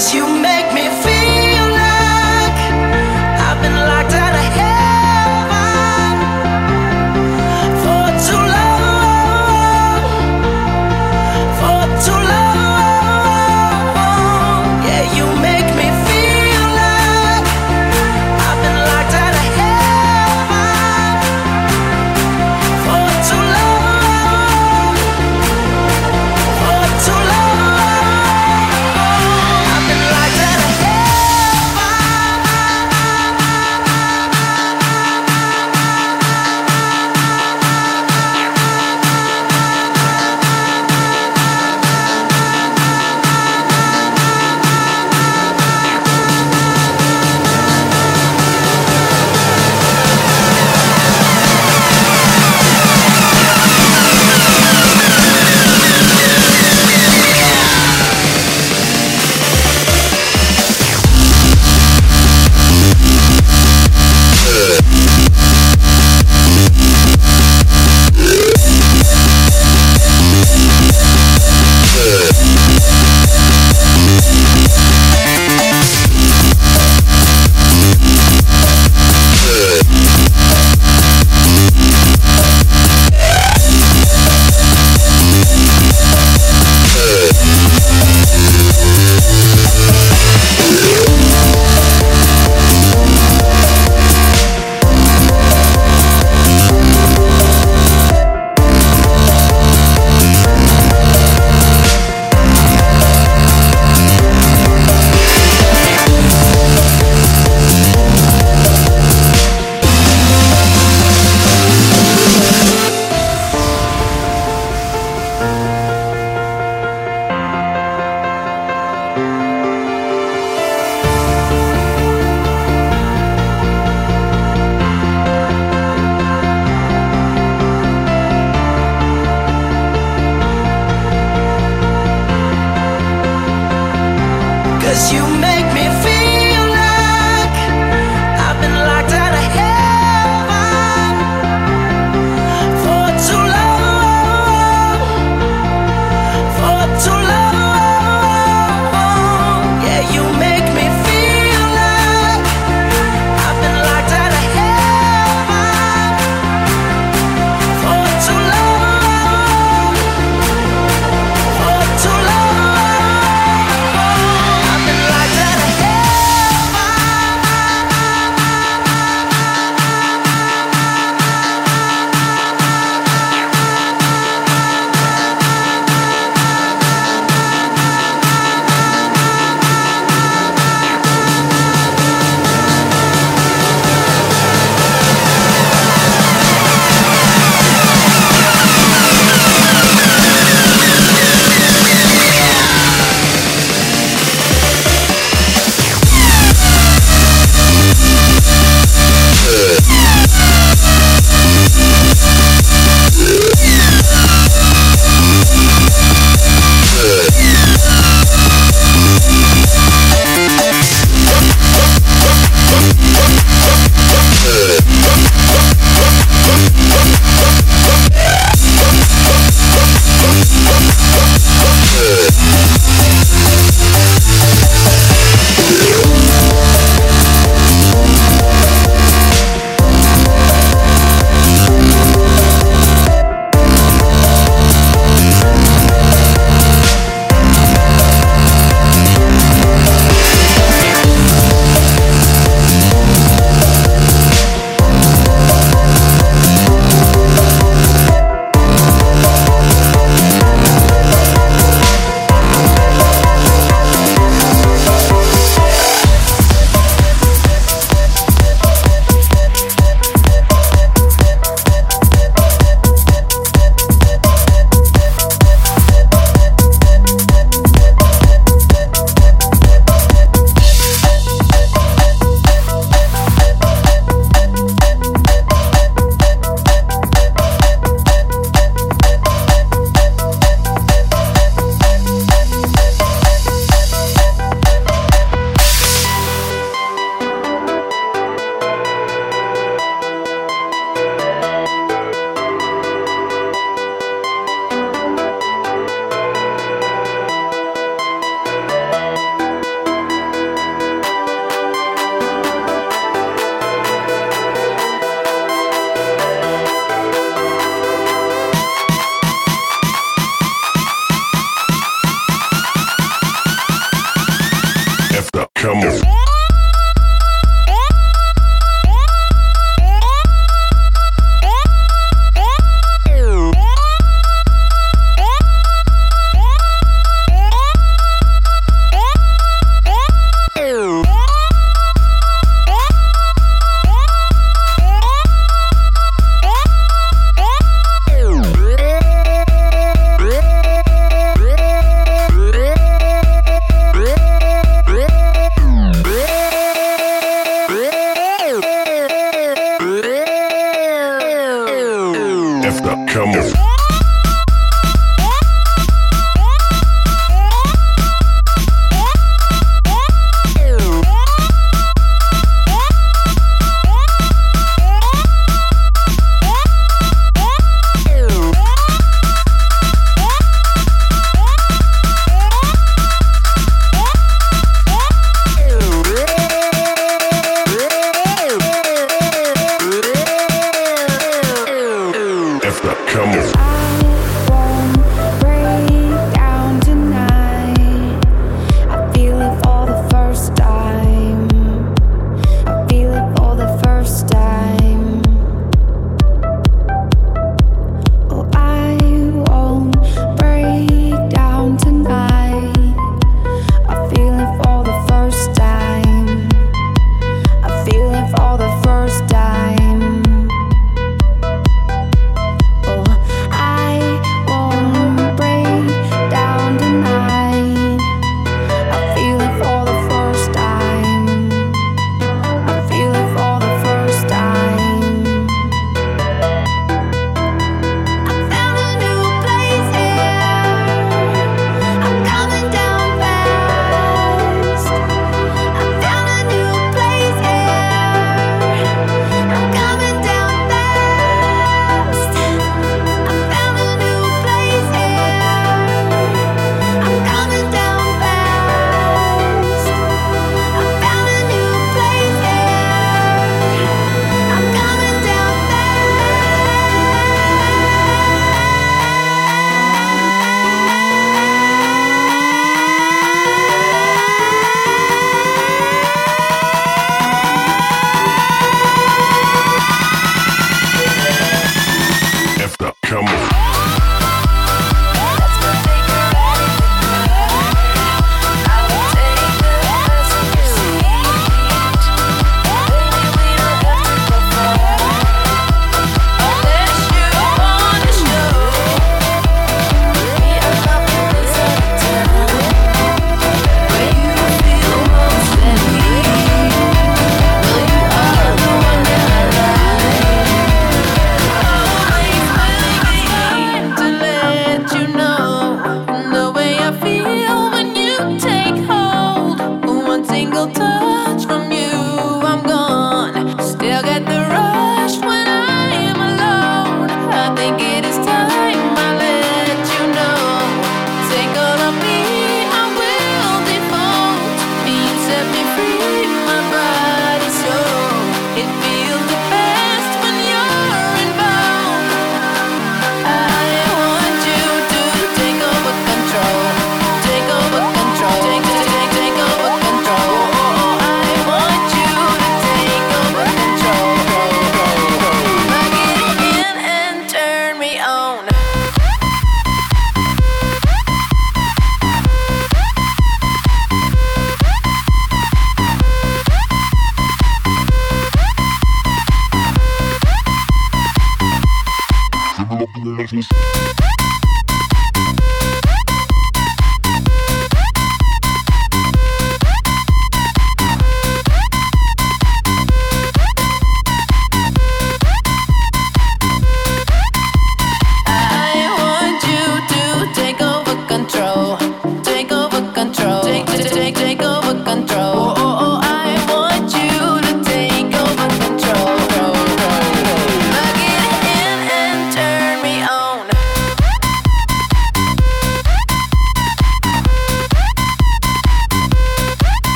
I've been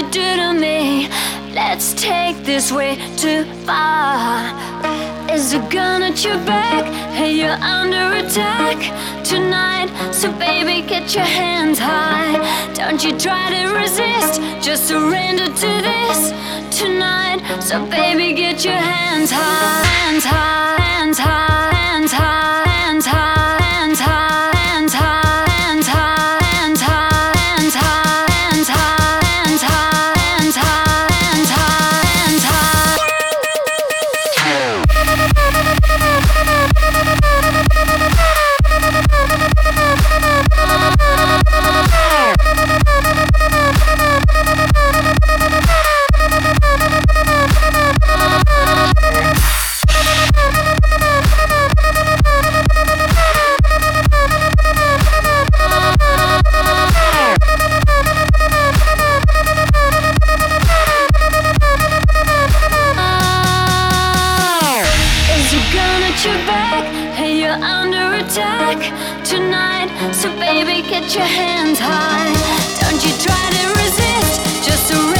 you do to me. Let's take this way too far. Is a gonna at your back? Hey, you're under attack tonight. So, baby, get your hands high. Don't you try to resist, just surrender to this tonight. So, baby, get your hands high, hands high, hands high, hands high, stop. No.